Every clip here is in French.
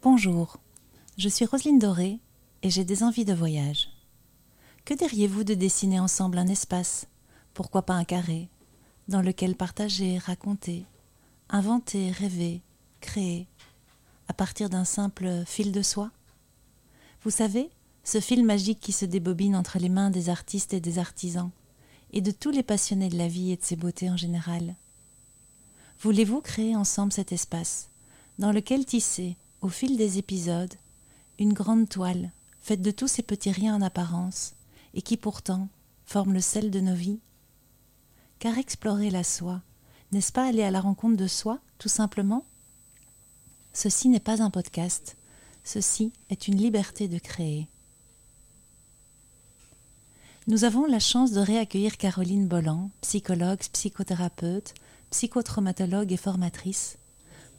Bonjour, je suis Roselyne Doré et j'ai des envies de voyage. Que diriez-vous de dessiner ensemble un espace, pourquoi pas un carré, dans lequel partager, raconter, inventer, rêver, créer, à partir d'un simple fil de soie? Vous savez, ce fil magique qui se débobine entre les mains des artistes et des artisans, et de tous les passionnés de la vie et de ses beautés en général. Voulez-vous créer ensemble cet espace, dans lequel tisser, au fil des épisodes, une grande toile faite de tous ces petits riens en apparence, et qui pourtant forment le sel de nos vies Car explorer la soi, n'est-ce pas aller à la rencontre de soi, tout simplement? Ceci n'est pas un podcast, ceci est une liberté de créer. Nous avons la chance de réaccueillir Caroline Bolland, psychologue, psychothérapeute, psychotraumatologue et formatrice,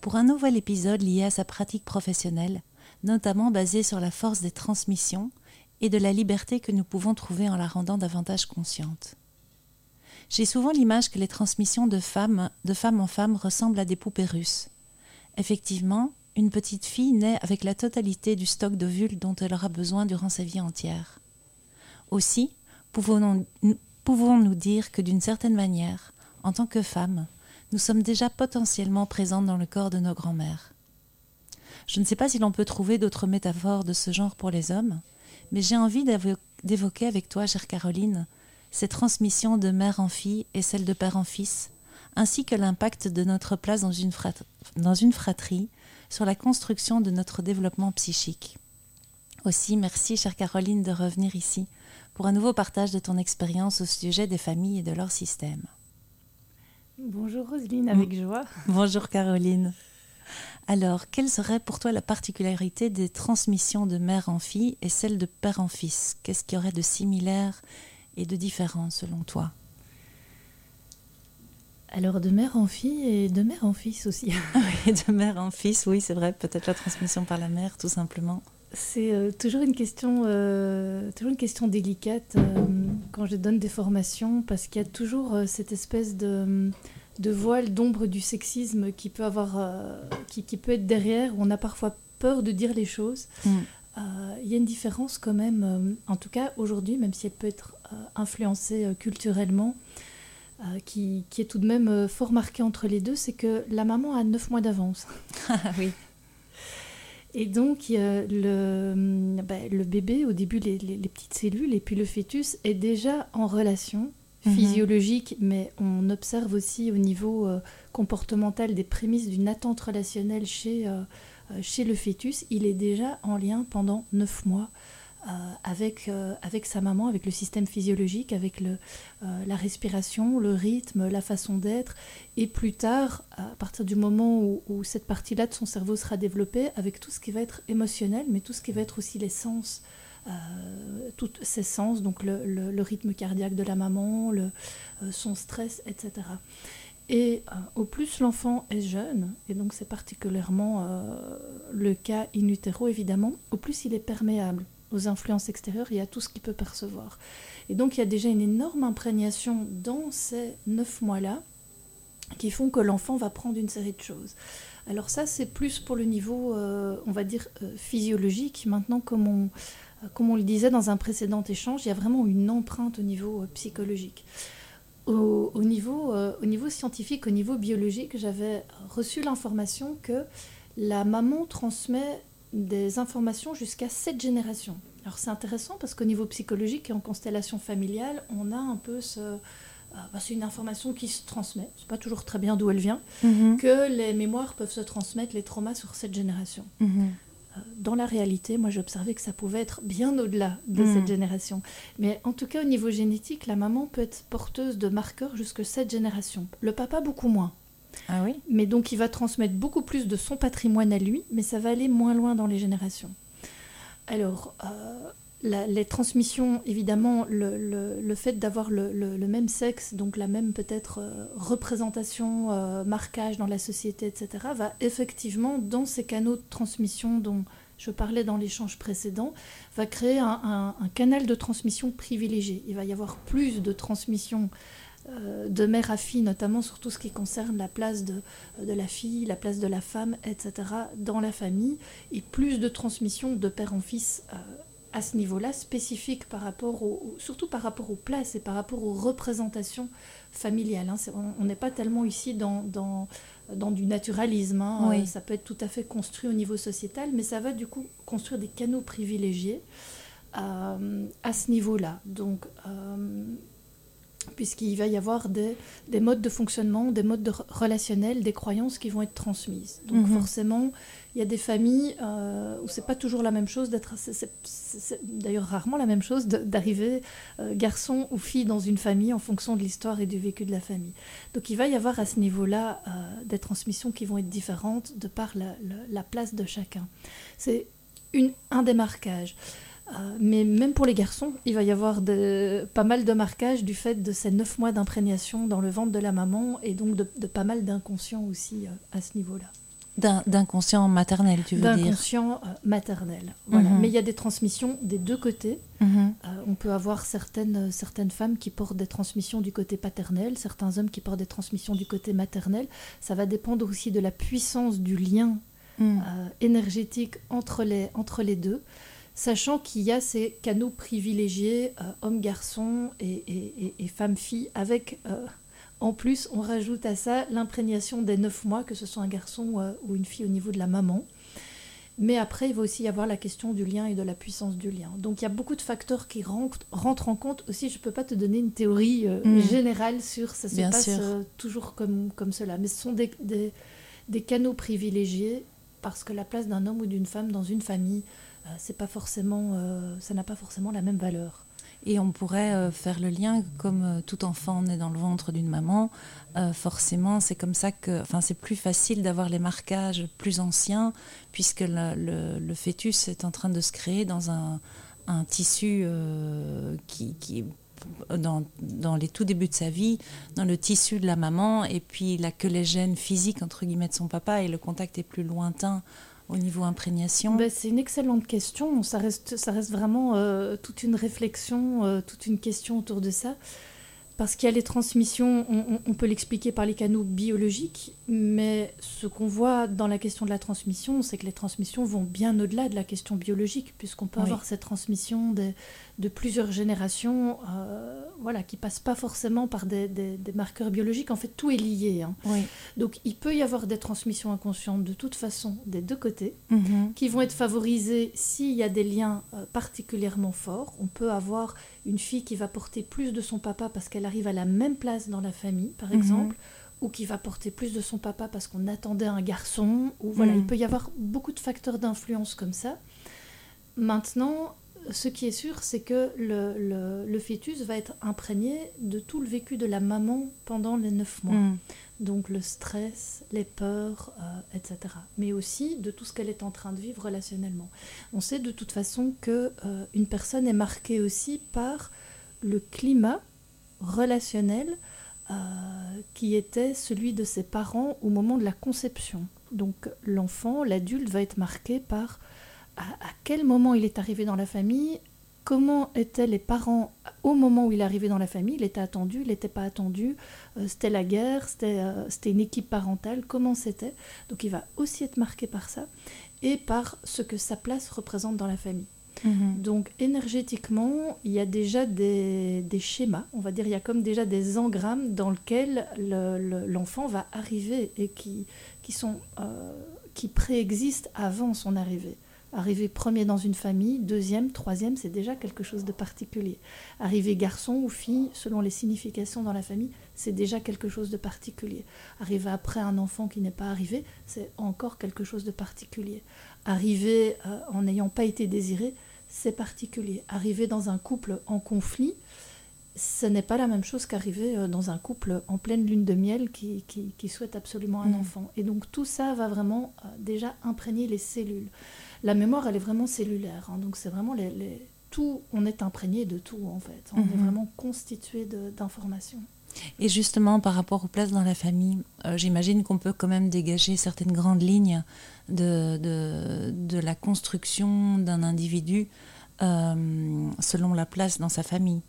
pour un nouvel épisode lié à sa pratique professionnelle, notamment basé sur la force des transmissions et de la liberté que nous pouvons trouver en la rendant davantage consciente. J'ai souvent l'image que les transmissions de femmes, de femme en femme ressemblent à des poupées russes. Effectivement, une petite fille naît avec la totalité du stock d'ovules dont elle aura besoin durant sa vie entière. Aussi, pouvons-nous dire que d'une certaine manière, en tant que femmes, nous sommes déjà potentiellement présentes dans le corps de nos grands-mères. Je ne sais pas si l'on peut trouver d'autres métaphores de ce genre pour les hommes, mais j'ai envie d'évoquer avec toi, chère Caroline, ces transmissions de mère en fille et celles de père en fils, ainsi que l'impact de notre place dans une fratrie sur la construction de notre développement psychique. Aussi, merci, chère Caroline, de revenir ici pour un nouveau partage de ton expérience au sujet des familles et de leur système. Bonjour Roselyne, avec joie. Bonjour Caroline. Alors, quelle serait pour toi la particularité des transmissions de mère en fille et celle de père en fils? Qu'est-ce qu'il y aurait de similaire et de différent selon toi? Alors de mère en fille et de mère en fils aussi. oui, de mère en fils, oui, c'est vrai, peut-être la transmission par la mère, tout simplement. C'est euh, toujours une question, euh, toujours une question délicate euh, quand je donne des formations parce qu'il y a toujours cette espèce de, de voile d'ombre du sexisme qui peut avoir, qui, qui, peut être derrière où on a parfois peur de dire les choses. Mm. Il y a une différence quand même, en tout cas aujourd'hui, même si elle peut être influencée culturellement, qui, qui, est tout de même fort marquée entre les deux, c'est que la maman a neuf mois d'avance. oui. Et donc, le, bah, le bébé, au début, les, petites cellules, et puis le fœtus est déjà en relation mhm. physiologique, mais on observe aussi au niveau euh, comportemental des prémices d'une attente relationnelle chez, euh, euh, chez le fœtus. Il est déjà en lien pendant neuf mois avec, euh, avec sa maman, avec le système physiologique, avec le, euh, la respiration, le rythme, la façon d'être. Et plus tard, à partir du moment où, cette partie-là de son cerveau sera développée, avec tout ce qui va être émotionnel, mais tout ce qui va être aussi les sens. tous ces sens, donc le, rythme cardiaque de la maman, son stress, etc. Et au plus l'enfant est jeune, et donc c'est particulièrement le cas in utero évidemment, au plus il est perméable aux influences extérieures et à tout ce qu'il peut percevoir. Et donc il y a déjà une énorme imprégnation dans ces neuf mois-là qui font que l'enfant va prendre une série de choses. Alors ça, c'est plus pour le niveau, euh, on va dire, euh, physiologique. Maintenant, comme on, euh, comme on le disait dans un précédent échange, il y a vraiment une empreinte au niveau psychologique. Au, au niveau, au niveau scientifique, au niveau biologique, j'avais reçu l'information que la maman transmet des informations jusqu'à sept générations. Alors c'est intéressant parce qu'au niveau psychologique et en constellation familiale, on a un peu ce... Euh, bah, c'est une information qui se transmet, c'est pas toujours très bien d'où elle vient, mhm. que les mémoires peuvent se transmettre, les traumas sur cette génération. Mhm. Euh, dans la réalité, moi j'observais que ça pouvait être bien au-delà de cette mhm. génération. Mais en tout cas, au niveau génétique, la maman peut être porteuse de marqueurs jusque cette génération. Le papa, beaucoup moins. Ah oui Mais donc il va transmettre beaucoup plus de son patrimoine à lui, mais ça va aller moins loin dans les générations. Alors, euh, les transmissions, évidemment, le, fait d'avoir le, même sexe, donc la même peut-être euh, représentation, euh, marquage dans la société, etc., va effectivement, dans ces canaux de transmission dont je parlais dans l'échange précédent, va créer un, un, canal de transmission privilégié. Il va y avoir plus de transmission de mère à fille, notamment sur tout ce qui concerne la place de, de, la fille, la place de la femme, etc., dans la famille, et plus de transmission de père en fils à ce niveau-là, spécifique par rapport au, surtout par rapport aux places et par rapport aux représentations familiales. Hein. On n'est pas tellement ici dans, dans, dans du naturalisme. Hein. Euh, ça peut être tout à fait construit au niveau sociétal, mais ça va du coup construire des canaux privilégiés euh, à ce niveau-là. Donc, euh, puisqu'il va y avoir des, des, modes de fonctionnement, des modes de relationnels, des croyances qui vont être transmises. Donc mhm. forcément, il y a des familles euh, où c'est pas toujours la même chose d'être, c'est d'ailleurs rarement la même chose d'arriver euh, garçon ou fille dans une famille en fonction de l'histoire et du vécu de la famille. Donc il va y avoir à ce niveau-là euh, des transmissions qui vont être différentes de par la, la place de chacun. C'est un démarquage. Euh, mais même pour les garçons, il va y avoir de, pas mal de marquages du fait de ces neuf mois d'imprégnation dans le ventre de la maman et donc de, pas mal d'inconscient aussi euh, à ce niveau-là. D'inconscient maternel, tu veux dire? D'inconscient euh, maternel, voilà. Mhm. Mais il y a des transmissions des deux côtés. Mhm. on peut avoir certaines, certaines femmes qui portent des transmissions du côté paternel, certains hommes qui portent des transmissions du côté maternel. Ça va dépendre aussi de la puissance du lien mhm. énergétique entre les, entre les deux sachant qu'il y a ces canaux privilégiés, euh, hommes-garçons et, femmes-filles, avec euh, en plus, on rajoute à ça l'imprégnation des neuf mois, que ce soit un garçon euh, ou une fille au niveau de la maman. Mais après, il va aussi y avoir la question du lien et de la puissance du lien. Donc il y a beaucoup de facteurs qui rentrent, en compte. Aussi, je ne peux pas te donner une théorie mm. générale sur ça se passe toujours comme, comme cela. Mais ce sont des, des canaux privilégiés parce que la place d'un homme ou d'une femme dans une famille, c'est pas forcément, euh, ça n'a pas forcément la même valeur. Et on pourrait euh, faire le lien, comme tout enfant naît dans le ventre d'une maman, forcément c'est comme ça que, enfin c'est plus facile d'avoir les marquages plus anciens, puisque le, fœtus est en train de se créer dans un, tissu qui, qui dans, dans, les tout débuts de sa vie, dans le tissu de la maman, et puis il n'a que les gènes physiques, entre guillemets, de son papa, et le contact est plus lointain au niveau imprégnation ben, C'est une excellente question. Ça reste, ça reste vraiment euh, toute une réflexion, euh, toute une question autour de ça. Parce qu'il y a les transmissions, on, peut l'expliquer par les canaux biologiques, mais ce qu'on voit dans la question de la transmission, c'est que les transmissions vont bien au-delà de la question biologique, puisqu'on peut avoir cette transmission des, de plusieurs générations, euh, voilà, qui passent pas forcément par des, marqueurs biologiques. En fait, tout est lié. Hein. Donc, il peut y avoir des transmissions inconscientes de toute façon des deux côtés, mhm. qui vont être favorisées s'il y a des liens euh, particulièrement forts. On peut avoir une fille qui va porter plus de son papa parce qu'elle arrive à la même place dans la famille, par mhm. exemple. ou qui va porter plus de son papa parce qu'on attendait un garçon, ou voilà, il mhm. peut y avoir beaucoup de facteurs d'influence comme ça. Maintenant, ce qui est sûr, c'est que le, fœtus va être imprégné de tout le vécu de la maman pendant les neuf mois. Mm. Donc le stress, les peurs, euh, etc. Mais aussi de tout ce qu'elle est en train de vivre relationnellement. On sait de toute façon que euh, une personne est marquée aussi par le climat relationnel euh, qui était celui de ses parents au moment de la conception. Donc l'enfant, l'adulte va être marqué par à, quel moment il est arrivé dans la famille, comment étaient les parents au moment où il est arrivé dans la famille, il était attendu, il n'était pas attendu, euh, c'était la guerre, euh, c'était une équipe parentale, comment c'était. Donc il va aussi être marqué par ça et par ce que sa place représente dans la famille. Mhm. Donc énergétiquement, il y a déjà des, schémas, on va dire, il y a comme déjà des engrammes dans lesquels l'enfant va arriver et qui, qui, sont, euh, qui préexistent avant son arrivée. Arriver premier dans une famille, deuxième, troisième, c'est déjà quelque chose de particulier. Arriver garçon ou fille, selon les significations dans la famille, c'est déjà quelque chose de particulier. Arriver après un enfant qui n'est pas arrivé, c'est encore quelque chose de particulier. Arriver euh, en n'ayant pas été désiré, c'est particulier. Arriver dans un couple en conflit, ce n'est pas la même chose qu'arriver euh, dans un couple en pleine lune de miel qui, souhaite absolument un mmh. enfant. Et donc tout ça va vraiment euh, déjà imprégner les cellules la mémoire, elle est vraiment cellulaire. Hein. donc c'est vraiment les, tout, on est imprégné de tout en fait. On est mhm. vraiment constitué d'informations. Et justement, par rapport aux places dans la famille, euh, j'imagine qu'on peut quand même dégager certaines grandes lignes de, de, la construction d'un individu euh, selon la place dans sa famille.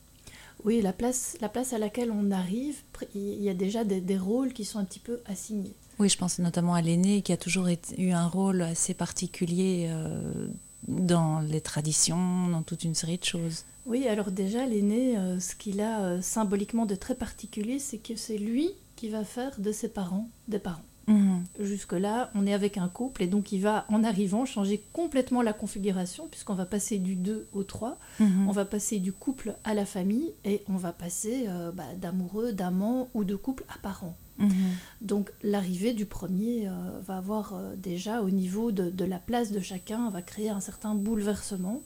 Oui, la place, la place à laquelle on arrive, il y a déjà des, rôles qui sont un petit peu assignés. Oui, je pense notamment à l'aîné qui a toujours eu un rôle assez particulier euh, dans les traditions, dans toute une série de choses. Oui, alors déjà, l'aîné, euh, ce qu'il a euh, symboliquement de très particulier, c'est que c'est lui qui va faire de ses parents des parents. Mhm. Jusque-là, on est avec un couple et donc il va, en arrivant, changer complètement la configuration puisqu'on va passer du 2 au 3, mhm. on va passer du couple à la famille et on va passer euh, bah, d'amoureux, d'amants ou de couple à parents. Mhm. Donc l'arrivée du premier euh, va avoir euh, déjà au niveau de, la place de chacun, va créer un certain bouleversement.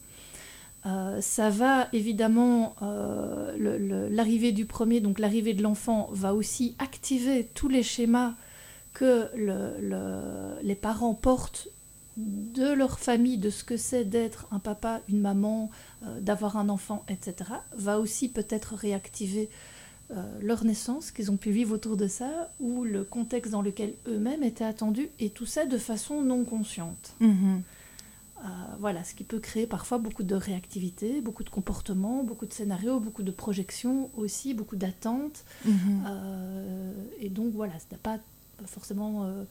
ça va évidemment, l'arrivée du premier, donc l'arrivée de l'enfant, va aussi activer tous les schémas que les parents portent de leur famille, de ce que c'est d'être un papa, une maman, euh, d'avoir un enfant, etc., va aussi peut-être réactiver euh, leur naissance, qu'ils ont pu vivre autour de ça, ou le contexte dans lequel eux-mêmes étaient attendus, et tout ça de façon non consciente. Mm-hmm. Euh, voilà, ce qui peut créer parfois beaucoup de réactivité, beaucoup de comportements, beaucoup de scénarios, beaucoup de projections aussi, beaucoup d'attentes. Mm-hmm. et donc voilà, ce n'est pas forcément euh,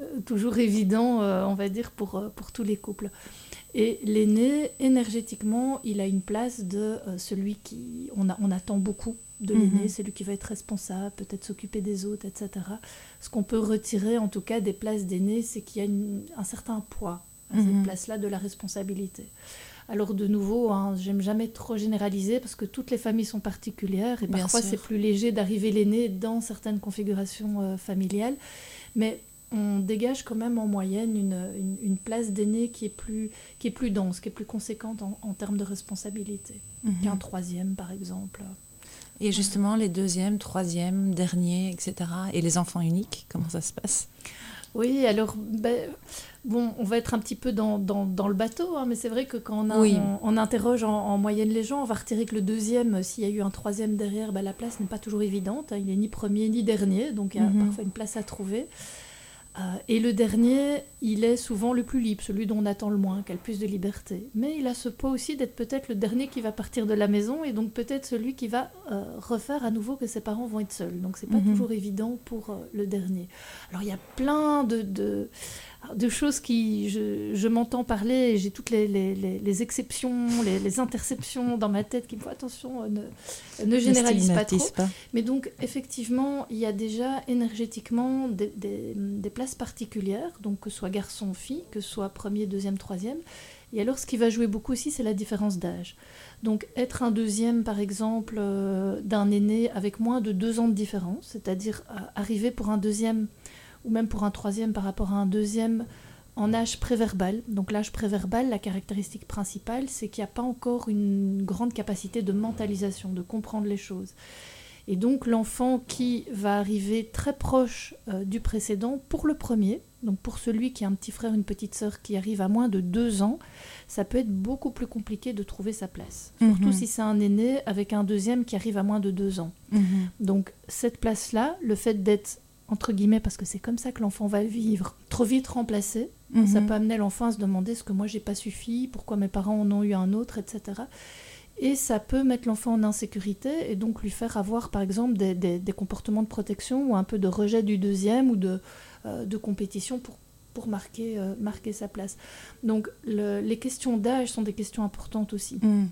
euh, toujours évident, euh, on va dire, pour, pour tous les couples. Et l'aîné, énergétiquement, il a une place de celui qui... On, a, on attend beaucoup de l'aîné, mhm. c'est lui qui va être responsable, peut-être s'occuper des autres, etc. Ce qu'on peut retirer, en tout cas, des places d'aîné, c'est qu'il y a un certain poids à cette mhm. place-là de la responsabilité. Alors de nouveau, hein, j'aime jamais trop généraliser parce que toutes les familles sont particulières et parfois c'est plus léger d'arriver l'aîné dans certaines configurations euh, familiales. Mais on dégage quand même en moyenne une, place d'aîné qui, est plus, qui est plus dense, qui est plus conséquente en, termes de responsabilité mhm. qu'un troisième par exemple. Et justement, les deuxièmes, troisièmes, derniers, etc. Et les enfants uniques, comment ça se passe? Oui, alors, ben, Bon, on va être un petit peu dans, le bateau, hein, mais c'est vrai que quand on, interroge en, moyenne les gens, on va retirer que le deuxième, s'il y a eu un troisième derrière, bah, la place n'est pas toujours évidente. Hein. il n'est ni premier ni dernier, donc il y a mhm. parfois une place à trouver. Euh, et le dernier, il est souvent le plus libre, celui dont on attend le moins, qui a le plus de liberté. Mais il a ce poids aussi d'être peut-être le dernier qui va partir de la maison et donc peut-être celui qui va euh, refaire à nouveau que ses parents vont être seuls. Donc c'est pas mhm. toujours évident pour euh, le dernier. Alors il y a plein de de choses qui je, m'entends parler et j'ai toutes les, exceptions, les, interceptions dans ma tête qui me font attention, euh, ne, ne généralise pas trop. Mais donc effectivement, il y a déjà énergétiquement des, des, places particulières, donc que ce soit garçon, fille, que ce soit premier, deuxième, troisième. Et alors ce qui va jouer beaucoup aussi, c'est la différence d'âge. Donc être un deuxième, par exemple, euh, d'un aîné avec moins de deux ans de différence, c'est-à-dire euh, arriver pour un deuxième ou même pour un troisième par rapport à un deuxième en âge préverbal. Donc l'âge préverbal, la caractéristique principale, c'est qu'il n'y a pas encore une grande capacité de mentalisation, de comprendre les choses. Et donc l'enfant qui va arriver très proche euh, du précédent pour le premier, donc pour celui qui a un petit frère, une petite sœur qui arrive à moins de deux ans, ça peut être beaucoup plus compliqué de trouver sa place. Surtout mhm. si c'est un aîné avec un deuxième qui arrive à moins de deux ans. Mhm. Donc cette place-là, le fait d'être entre guillemets, parce que c'est comme ça que l'enfant va vivre, trop vite remplacé. Mhm. Ça peut amener l'enfant à se demander ce que moi j'ai pas suffi, pourquoi mes parents en ont eu un autre, etc. Et ça peut mettre l'enfant en insécurité et donc lui faire avoir par exemple des, des, comportements de protection ou un peu de rejet du deuxième ou de, euh, de compétition pour, pour marquer, euh, marquer sa place. Donc les questions d'âge sont des questions importantes aussi. Mhm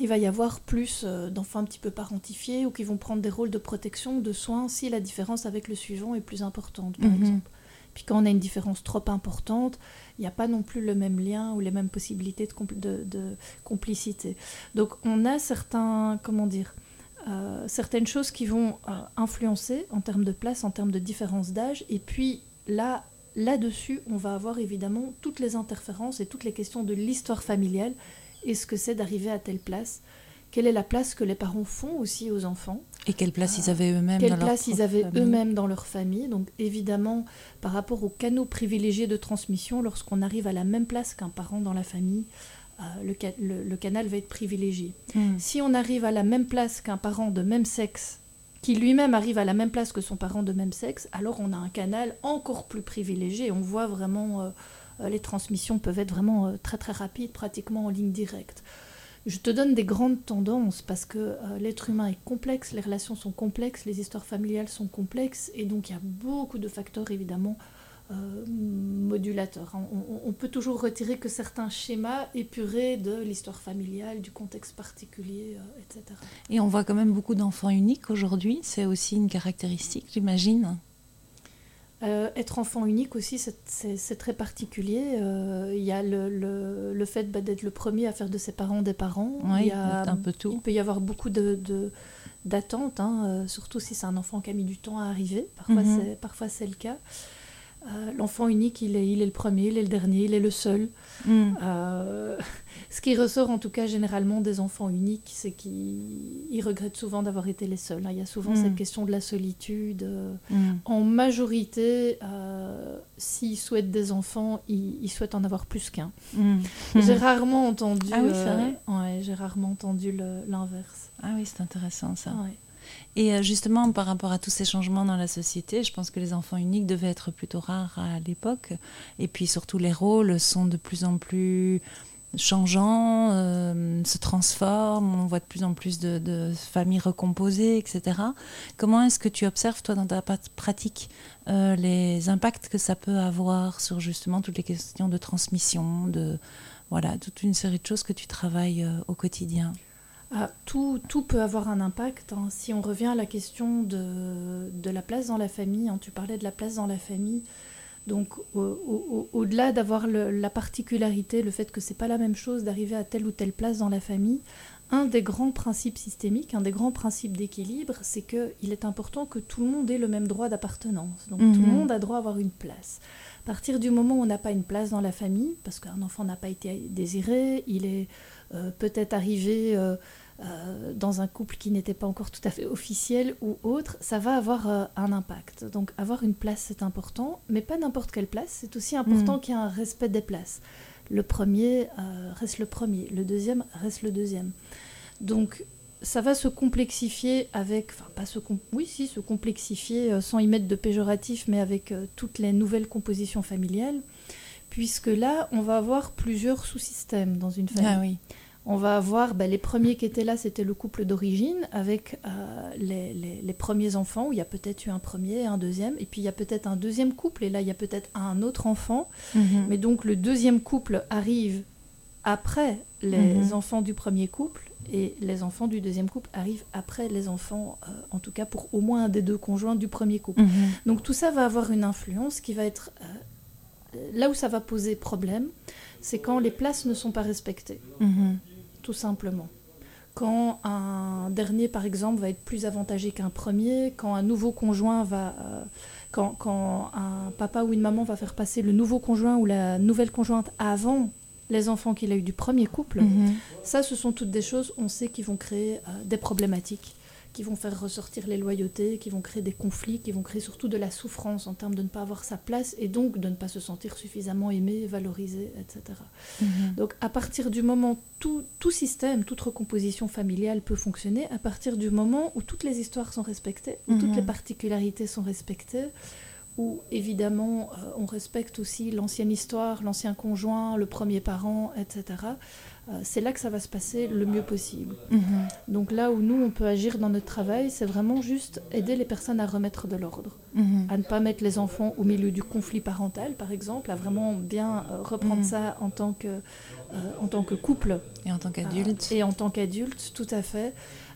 il va y avoir plus euh, d'enfants un petit peu parentifiés ou qui vont prendre des rôles de protection, de soins, si la différence avec le suivant est plus importante, par mhm. exemple. Puis quand on a une différence trop importante, il n'y a pas non plus le même lien ou les mêmes possibilités de, complicité. Donc on a certains, comment dire, euh, certaines choses qui vont euh, influencer en termes de place, en termes de différence d'âge. Et puis là, là-dessus, on va avoir évidemment toutes les interférences et toutes les questions de l'histoire familiale et ce que c'est d'arriver à telle place. Quelle est la place que les parents font aussi aux enfants Et quelle place ils avaient eux-mêmes dans leur place ils avaient eux-mêmes dans leur famille. Donc évidemment, par rapport aux canaux privilégiés de transmission, lorsqu'on arrive à la même place qu'un parent dans la famille, euh, le, le, canal va être privilégié. Hmm. Si on arrive à la même place qu'un parent de même sexe, qui lui-même arrive à la même place que son parent de même sexe, alors on a un canal encore plus privilégié. On voit vraiment... Euh, les transmissions peuvent être vraiment euh, très très rapides, pratiquement en ligne directe. je te donne des grandes tendances parce que euh, l'être humain est complexe, les relations sont complexes, les histoires familiales sont complexes et donc il y a beaucoup de facteurs évidemment euh, modulateurs. On, on, peut toujours retirer que certains schémas épurés de l'histoire familiale, du contexte particulier, euh, etc. Et on voit quand même beaucoup d'enfants uniques aujourd'hui, c'est aussi une caractéristique, j'imagine euh, être enfant unique aussi, c'est très particulier. Euh, il y a le, le, le fait bah, d'être le premier à faire de ses parents des parents. il, y a, un peu tout. il peut y avoir beaucoup d'attentes, de, hein, euh, surtout si c'est un enfant qui a mis du temps à arriver. Parfois, mhm. parfois c'est le cas. L'enfant unique, il est, il est le premier, il est le dernier, il est le seul. Mm. Ce qui ressort en tout cas généralement des enfants uniques, c'est qu'ils regrettent souvent d'avoir été les seuls. Hein. Il y a souvent cette mm. question de la solitude. Mm. En majorité, euh, s'ils souhaitent des enfants, ils, souhaitent en avoir plus qu'un. J'ai rarement entendu. Ah oui, euh, ouais, j'ai rarement entendu l'inverse. Ah oui, c'est intéressant ça. Et euh, justement, par rapport à tous ces changements dans la société, je pense que les enfants uniques devaient être plutôt rares à l'époque. Et puis surtout, les rôles sont de plus en plus changeant, euh, se transforme, on voit de plus en plus de, familles recomposées, etc. Comment est-ce que tu observes, toi, dans ta pratique, euh, les impacts que ça peut avoir sur justement toutes les questions de transmission, de voilà, toute une série de choses que tu travailles au quotidien? Ah, tout, tout, peut avoir un impact. Hein. Si on revient à la question de, de la place dans la famille, hein, tu parlais de la place dans la famille, donc au-delà d'avoir la particularité, le fait que c'est pas la même chose d'arriver à telle ou telle place dans la famille, un des grands principes systémiques, un des grands principes d'équilibre, c'est qu'il est important que tout le monde ait le même droit d'appartenance. Donc tout le mhm. monde a droit à avoir une place. À partir du moment où on n'a pas une place dans la famille, parce qu'un enfant n'a pas été désiré, il est euh, peut-être arrivé euh, euh, dans un couple qui n'était pas encore tout à fait officiel ou autre, ça va avoir un impact. Donc avoir une place, c'est important, mais pas n'importe quelle place. C'est aussi important mm. qu'il y ait un respect des places. Le premier reste le premier, le deuxième reste le deuxième. Donc ça va se complexifier avec, enfin pas se, oui si, se complexifier sans y mettre de péjoratif, mais avec toutes les nouvelles compositions familiales, puisque là, on va avoir plusieurs sous-systèmes dans une famille. Ah oui on va avoir ben, les premiers qui étaient là, c'était le couple d'origine avec euh, les, premiers enfants, où il y a peut-être eu un premier, un deuxième, et puis il y a peut-être un deuxième couple, et là il y a peut-être un autre enfant. Mhm. Mais donc le deuxième couple arrive après les mhm. enfants du premier couple, et les enfants du deuxième couple arrivent après les enfants, euh, en tout cas pour au moins un des deux conjoints du premier couple. Mhm. Donc tout ça va avoir une influence qui va être... Euh, là où ça va poser problème, c'est quand les places ne sont pas respectées tout simplement. Quand un dernier, par exemple, va être plus avantagé qu'un premier, quand un nouveau conjoint va... Euh, quand, quand, un papa ou une maman va faire passer le nouveau conjoint ou la nouvelle conjointe avant les enfants qu'il a eu du premier couple, mhm. ça, ce sont toutes des choses, on sait, qui vont créer euh, des problématiques qui vont faire ressortir les loyautés, qui vont créer des conflits, qui vont créer surtout de la souffrance en termes de ne pas avoir sa place et donc de ne pas se sentir suffisamment aimé, valorisé, etc. Mhm. Donc à partir du moment tout, tout système, toute recomposition familiale peut fonctionner, à partir du moment où toutes les histoires sont respectées, où toutes les mhm. particularités sont respectées, où évidemment euh, on respecte aussi l'ancienne histoire, l'ancien conjoint, le premier parent, etc. Euh, c'est là que ça va se passer le mieux possible. Mhm. Donc là où nous, on peut agir dans notre travail, c'est vraiment juste aider les personnes à remettre de l'ordre, mhm. à ne pas mettre les enfants au milieu du conflit parental, par exemple, à vraiment bien euh, reprendre mhm. ça en tant, que, en tant que couple. Et en tant qu'adulte. et en tant qu'adulte, tout à fait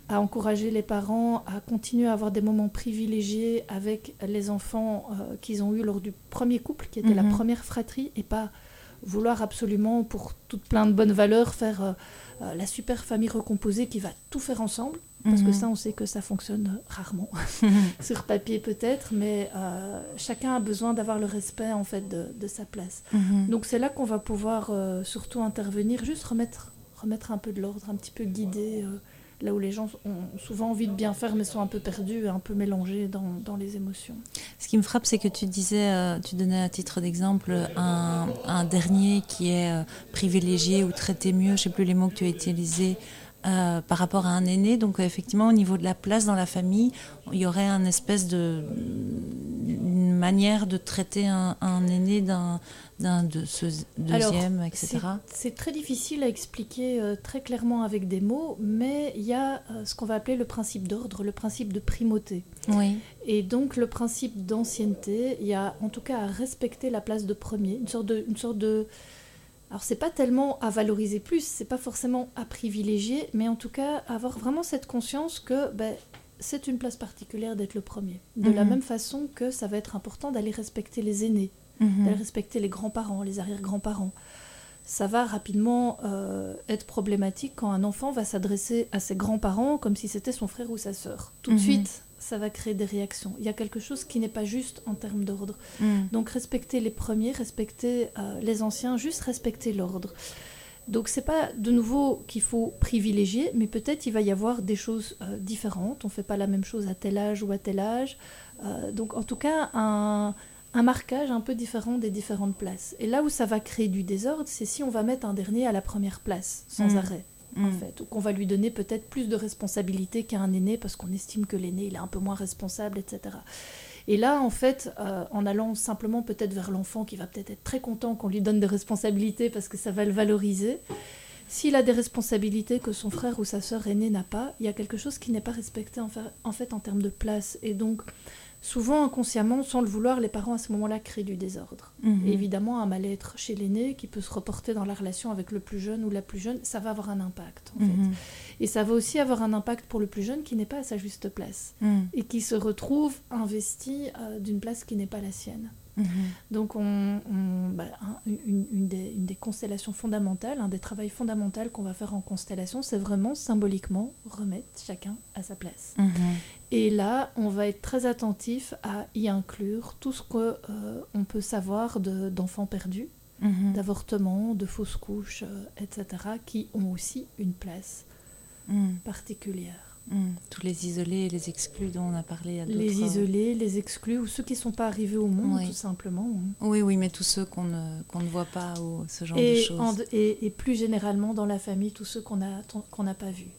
à encourager les parents à continuer à avoir des moments privilégiés avec les enfants qu'ils ont eus lors du premier couple, qui était la première fratrie, et pas vouloir absolument, pour toute plein de bonnes valeurs, faire euh, euh, la super famille recomposée qui va tout faire ensemble. Parce que mhm. ça, on sait que ça fonctionne rarement. Sur papier peut-être, mais euh, chacun a besoin d'avoir le respect en fait de, sa place. Mhm. Donc c'est là qu'on va pouvoir surtout intervenir, juste remettre, remettre un peu de l'ordre, un petit peu guider là où les gens ont souvent envie de bien faire mais sont un peu perdus, un peu mélangés dans, les émotions. Ce qui me frappe, c'est que tu disais, euh, tu donnais à titre d'exemple un, un, dernier qui est euh, privilégié ou traité mieux, je ne sais plus les mots que tu as utilisés, euh, par rapport à un aîné. Donc effectivement, au niveau de la place dans la famille, il y aurait un espèce de manière de traiter un, aîné d'un de ce deuxième, etc. C'est très difficile à expliquer euh, très clairement avec des mots, mais il y a euh, ce qu'on va appeler le principe d'ordre, le principe de primauté. Oui. Et donc le principe d'ancienneté, il y a en tout cas à respecter la place de premier, une sorte de, une sorte de alors c'est pas tellement à valoriser plus, c'est pas forcément à privilégier, mais en tout cas avoir vraiment cette conscience que ben, c'est une place particulière d'être le premier. De la mhm. même façon que ça va être important d'aller respecter les aînés, mhm. d'aller respecter les grands-parents, les arrière-grands-parents. Ça va rapidement euh, être problématique quand un enfant va s'adresser à ses grands-parents comme si c'était son frère ou sa sœur. Tout de mhm. suite, ça va créer des réactions. Il y a quelque chose qui n'est pas juste en termes d'ordre. Donc respecter les premiers, respecter euh, les anciens, juste respecter l'ordre. Donc c'est pas de nouveau qu'il faut privilégier, mais peut-être il va y avoir des choses euh, différentes. On fait pas la même chose à tel âge ou à tel âge. Euh, donc en tout cas un, marquage un peu différent des différentes places. Et là où ça va créer du désordre, c'est si on va mettre un dernier à la première place sans mm. arrêt. En mm. fait, ou qu'on va lui donner peut-être plus de responsabilités qu'à un aîné parce qu'on estime que l'aîné il est un peu moins responsable, etc. Et là, en fait, euh, en allant simplement peut-être vers l'enfant qui va peut-être être très content qu'on lui donne des responsabilités parce que ça va le valoriser, s'il a des responsabilités que son frère ou sa sœur aînée n'a pas, il y a quelque chose qui n'est pas respecté en fait en termes de place. Et donc, souvent inconsciemment, sans le vouloir, les parents à ce moment-là créent du désordre. Mhm. évidemment, un mal-être chez l'aîné qui peut se reporter dans la relation avec le plus jeune ou la plus jeune, ça va avoir un impact. En fait. Mhm. Et ça va aussi avoir un impact pour le plus jeune qui n'est pas à sa juste place mhm. et qui se retrouve investi euh, d'une place qui n'est pas la sienne. Donc, on, bah, une, des, constellations fondamentales, un des travaux fondamentaux qu'on va faire en constellation, c'est vraiment symboliquement remettre chacun à sa place. Et là, on va être très attentif à y inclure tout ce qu'on euh, on peut savoir d'enfants perdus, mhm. d'avortements, de fausses couches, euh, etc., qui ont aussi une place mhm. particulière. Mhm. Tous les isolés et les exclus dont on a parlé. À les euh, isolés, les exclus, ou ceux qui ne sont pas arrivés au monde, tout simplement. Oui, oui, mais tous ceux qu'on ne, qu'on ne voit pas, ou ce genre de choses. et, et, plus généralement dans la famille, tous ceux qu'on n'a pas vus.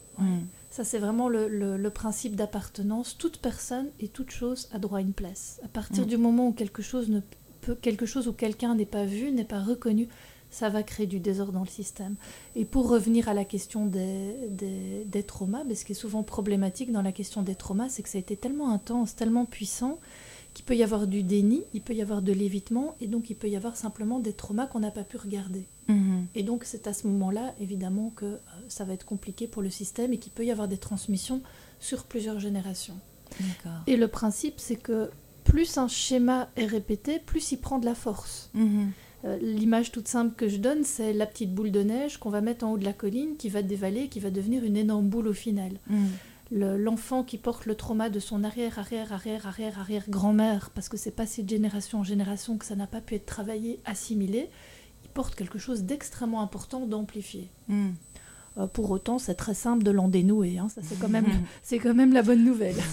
Ça, c'est vraiment le, principe d'appartenance. Toute personne et toute chose a droit à une place. À partir mm. du moment où quelque chose, ne peut, quelque chose ou quelqu'un n'est pas vu, n'est pas reconnu, ça va créer du désordre dans le système. Et pour revenir à la question des, des, des traumas, ce qui est souvent problématique dans la question des traumas, c'est que ça a été tellement intense, tellement puissant, qu'il peut y avoir du déni, il peut y avoir de l'évitement, et donc il peut y avoir simplement des traumas qu'on n'a pas pu regarder. Mhm. Et donc c'est à ce moment-là, évidemment, que euh, ça va être compliqué pour le système et qu'il peut y avoir des transmissions sur plusieurs générations. Et le principe, c'est que plus un schéma est répété, plus il prend de la force. Mhm. Euh, l'image toute simple que je donne, c'est la petite boule de neige qu'on va mettre en haut de la colline, qui va dévaler, qui va devenir une énorme boule au final. Mhm l'enfant qui porte le trauma de son arrière, arrière, arrière, arrière, arrière grand-mère, parce que c'est passé de génération en génération que ça n'a pas pu être travaillé, assimilé, il porte quelque chose d'extrêmement important d'amplifié. Hmm. Euh, pour autant, c'est très simple de l'en dénouer. Hein. Ça, c'est quand, même, c'est quand même la bonne nouvelle.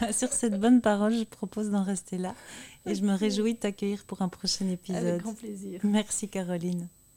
Bah, sur cette bonne parole, je propose d'en rester là. Et je me réjouis de t'accueillir pour un prochain épisode. Avec grand plaisir. Merci Caroline.